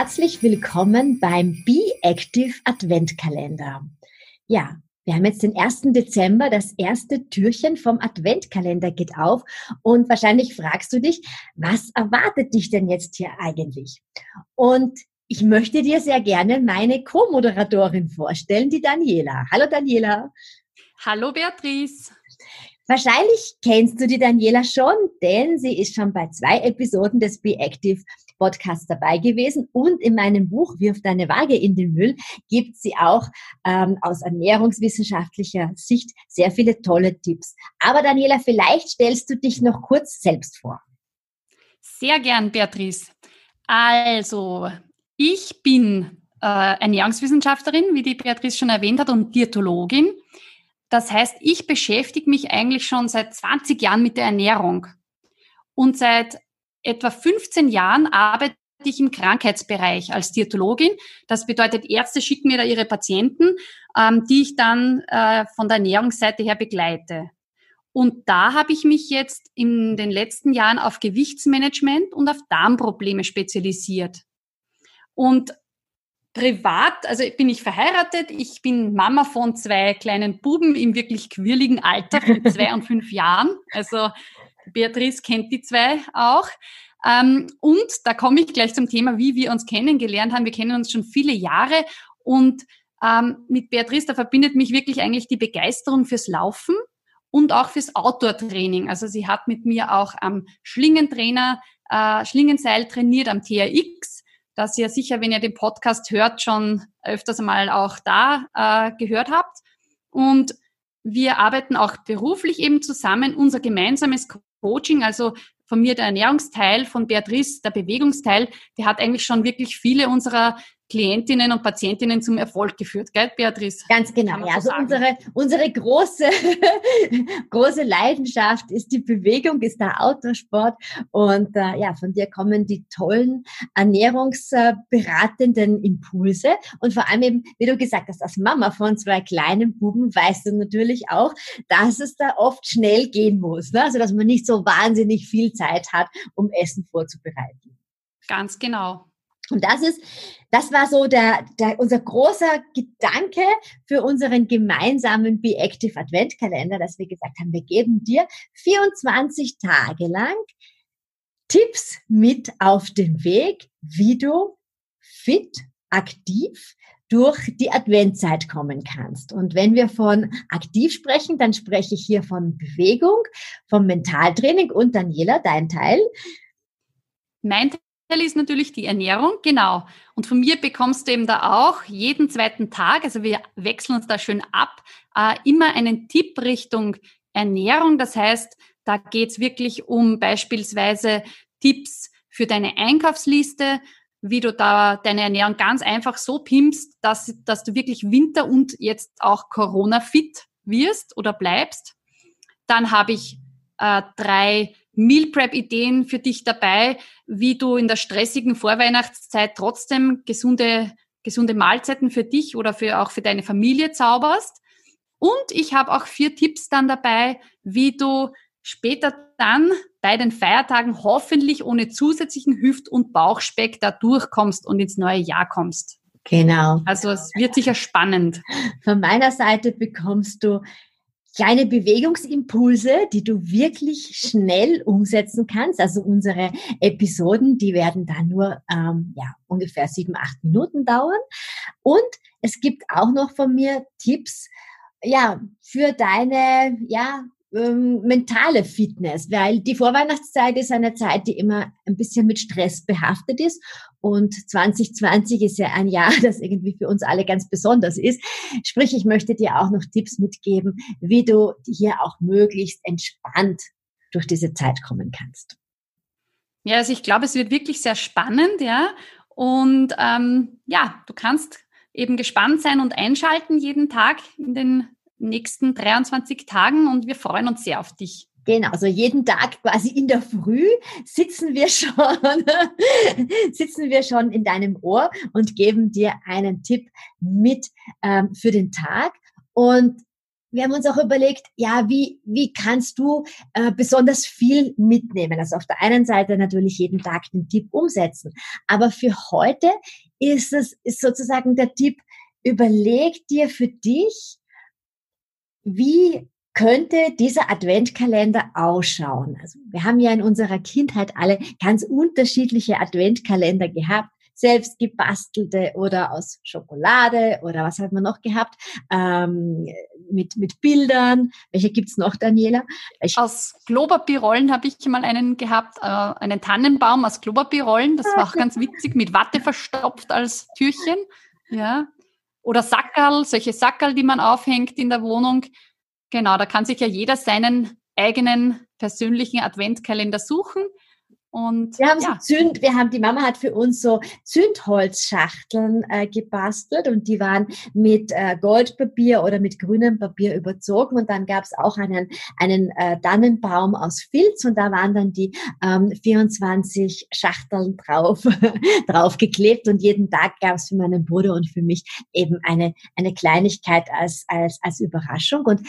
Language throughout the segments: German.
Herzlich willkommen beim Be Active Adventkalender. Ja, wir haben jetzt den 1. Dezember, das erste Türchen vom Adventkalender geht auf und wahrscheinlich fragst du dich, was erwartet dich denn jetzt hier eigentlich? Und ich möchte dir sehr gerne meine Co-Moderatorin vorstellen, die Daniela. Hallo Daniela. Hallo Beatrice. Wahrscheinlich kennst du die Daniela schon, denn sie ist schon bei zwei Episoden des Be Active Podcasts dabei gewesen. Und in meinem Buch Wirf deine Waage in den Müll gibt sie auch ähm, aus ernährungswissenschaftlicher Sicht sehr viele tolle Tipps. Aber Daniela, vielleicht stellst du dich noch kurz selbst vor. Sehr gern, Beatrice. Also, ich bin äh, Ernährungswissenschaftlerin, wie die Beatrice schon erwähnt hat, und Diätologin. Das heißt, ich beschäftige mich eigentlich schon seit 20 Jahren mit der Ernährung. Und seit etwa 15 Jahren arbeite ich im Krankheitsbereich als Diätologin. Das bedeutet, Ärzte schicken mir da ihre Patienten, ähm, die ich dann äh, von der Ernährungsseite her begleite. Und da habe ich mich jetzt in den letzten Jahren auf Gewichtsmanagement und auf Darmprobleme spezialisiert. Und privat, also bin ich verheiratet, ich bin Mama von zwei kleinen Buben im wirklich quirligen Alter von zwei und fünf Jahren. Also Beatrice kennt die zwei auch. Ähm, und da komme ich gleich zum Thema, wie wir uns kennengelernt haben. Wir kennen uns schon viele Jahre und ähm, mit Beatrice, da verbindet mich wirklich eigentlich die Begeisterung fürs Laufen und auch fürs Outdoor-Training. Also sie hat mit mir auch am Schlingentrainer, äh, Schlingenseil trainiert am TRX, das ihr sicher, wenn ihr den Podcast hört, schon öfters einmal auch da äh, gehört habt. Und wir arbeiten auch beruflich eben zusammen. Unser gemeinsames Coaching, also von mir der Ernährungsteil, von Beatrice der Bewegungsteil, der hat eigentlich schon wirklich viele unserer Klientinnen und Patientinnen zum Erfolg geführt, gell, Beatrice? Ganz genau. Ja, also unsere, unsere große, große Leidenschaft ist die Bewegung, ist der Autosport. Und äh, ja, von dir kommen die tollen ernährungsberatenden Impulse. Und vor allem eben, wie du gesagt hast, als Mama von zwei kleinen Buben weißt du natürlich auch, dass es da oft schnell gehen muss. Ne? Also, dass man nicht so wahnsinnig viel Zeit hat, um Essen vorzubereiten. Ganz genau. Und das ist, das war so der, der, unser großer Gedanke für unseren gemeinsamen Be Active Adventkalender, dass wir gesagt haben, wir geben dir 24 Tage lang Tipps mit auf den Weg, wie du fit, aktiv durch die Adventzeit kommen kannst. Und wenn wir von aktiv sprechen, dann spreche ich hier von Bewegung, vom Mentaltraining und Daniela, dein Teil. Mein Teil ist natürlich die Ernährung, genau. Und von mir bekommst du eben da auch jeden zweiten Tag, also wir wechseln uns da schön ab, äh, immer einen Tipp Richtung Ernährung. Das heißt, da geht's wirklich um beispielsweise Tipps für deine Einkaufsliste, wie du da deine Ernährung ganz einfach so pimpst, dass, dass du wirklich Winter und jetzt auch Corona-fit wirst oder bleibst. Dann habe ich äh, drei Meal Prep Ideen für dich dabei, wie du in der stressigen Vorweihnachtszeit trotzdem gesunde, gesunde Mahlzeiten für dich oder für, auch für deine Familie zauberst. Und ich habe auch vier Tipps dann dabei, wie du später dann bei den Feiertagen hoffentlich ohne zusätzlichen Hüft- und Bauchspeck da durchkommst und ins neue Jahr kommst. Genau. Also es wird sicher spannend. Von meiner Seite bekommst du kleine Bewegungsimpulse, die du wirklich schnell umsetzen kannst. Also unsere Episoden, die werden dann nur ähm, ja, ungefähr sieben, acht Minuten dauern. Und es gibt auch noch von mir Tipps, ja, für deine, ja, ähm, mentale Fitness, weil die Vorweihnachtszeit ist eine Zeit, die immer ein bisschen mit Stress behaftet ist. Und 2020 ist ja ein Jahr, das irgendwie für uns alle ganz besonders ist. Sprich, ich möchte dir auch noch Tipps mitgeben, wie du hier auch möglichst entspannt durch diese Zeit kommen kannst. Ja, also ich glaube, es wird wirklich sehr spannend, ja. Und ähm, ja, du kannst eben gespannt sein und einschalten jeden Tag in den nächsten 23 Tagen und wir freuen uns sehr auf dich. Genau, also jeden Tag quasi in der Früh sitzen wir schon, sitzen wir schon in deinem Ohr und geben dir einen Tipp mit ähm, für den Tag. Und wir haben uns auch überlegt, ja, wie, wie kannst du äh, besonders viel mitnehmen? Also auf der einen Seite natürlich jeden Tag den Tipp umsetzen. Aber für heute ist es ist sozusagen der Tipp, überleg dir für dich, wie könnte dieser Adventkalender ausschauen? Also wir haben ja in unserer Kindheit alle ganz unterschiedliche Adventkalender gehabt selbst gebastelte oder aus Schokolade oder was hat man noch gehabt? Ähm, mit, mit Bildern. Welche gibt's noch, Daniela? Ich aus Klopapierrollen habe ich mal einen gehabt, äh, einen Tannenbaum aus Klopapierrollen. Das war auch ganz witzig, mit Watte verstopft als Türchen. Ja. Oder Sackerl, solche Sackerl, die man aufhängt in der Wohnung. Genau, da kann sich ja jeder seinen eigenen persönlichen Adventkalender suchen. Und, wir haben ja. so Zünd, wir haben, die Mama hat für uns so Zündholzschachteln äh, gebastelt und die waren mit äh, Goldpapier oder mit grünem Papier überzogen und dann gab es auch einen, einen äh, Tannenbaum aus Filz und da waren dann die ähm, 24 Schachteln drauf, draufgeklebt und jeden Tag gab es für meinen Bruder und für mich eben eine, eine Kleinigkeit als, als, als Überraschung und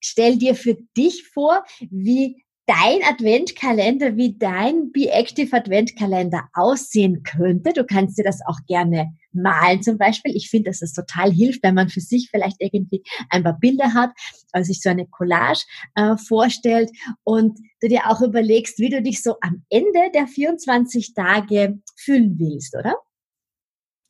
stell dir für dich vor, wie dein Adventkalender, wie dein Be Active Adventkalender aussehen könnte. Du kannst dir das auch gerne malen zum Beispiel. Ich finde, dass es total hilft, wenn man für sich vielleicht irgendwie ein paar Bilder hat, also sich so eine Collage äh, vorstellt und du dir auch überlegst, wie du dich so am Ende der 24 Tage fühlen willst, oder?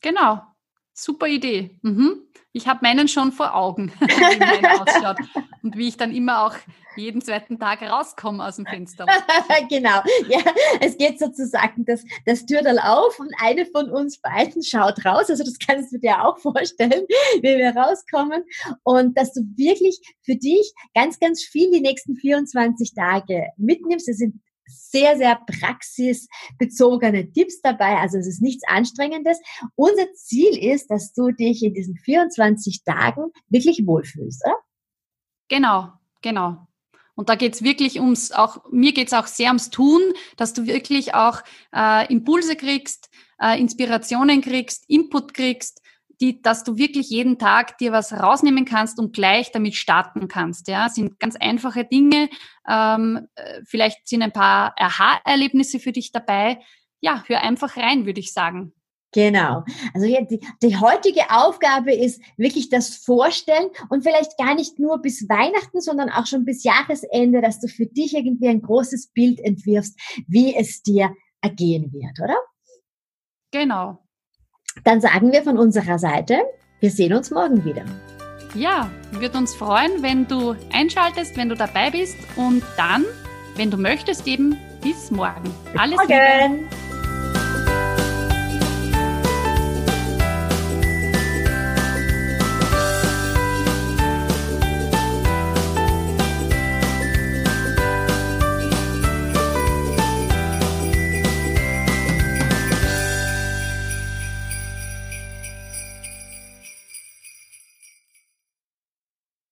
Genau. Super Idee. Mhm. Ich habe meinen schon vor Augen, wie. Und wie ich dann immer auch jeden zweiten Tag rauskomme aus dem Fenster. genau. Ja, es geht sozusagen das, das Türdal auf und eine von uns beiden schaut raus. Also das kannst du dir auch vorstellen, wie wir rauskommen. Und dass du wirklich für dich ganz, ganz viel die nächsten 24 Tage mitnimmst. Es sind sehr, sehr praxisbezogene Tipps dabei. Also es ist nichts Anstrengendes. Unser Ziel ist, dass du dich in diesen 24 Tagen wirklich wohlfühlst, oder? Genau, genau. Und da geht's wirklich ums, auch mir geht's auch sehr ums Tun, dass du wirklich auch äh, Impulse kriegst, äh, Inspirationen kriegst, Input kriegst, die, dass du wirklich jeden Tag dir was rausnehmen kannst und gleich damit starten kannst. Ja, sind ganz einfache Dinge. Ähm, äh, vielleicht sind ein paar Aha-Erlebnisse für dich dabei. Ja, hör einfach rein, würde ich sagen. Genau. Also ja, die, die heutige Aufgabe ist wirklich das Vorstellen und vielleicht gar nicht nur bis Weihnachten, sondern auch schon bis Jahresende, dass du für dich irgendwie ein großes Bild entwirfst, wie es dir ergehen wird, oder? Genau. Dann sagen wir von unserer Seite, wir sehen uns morgen wieder. Ja, wird uns freuen, wenn du einschaltest, wenn du dabei bist und dann, wenn du möchtest, eben bis morgen. Alles. Liebe.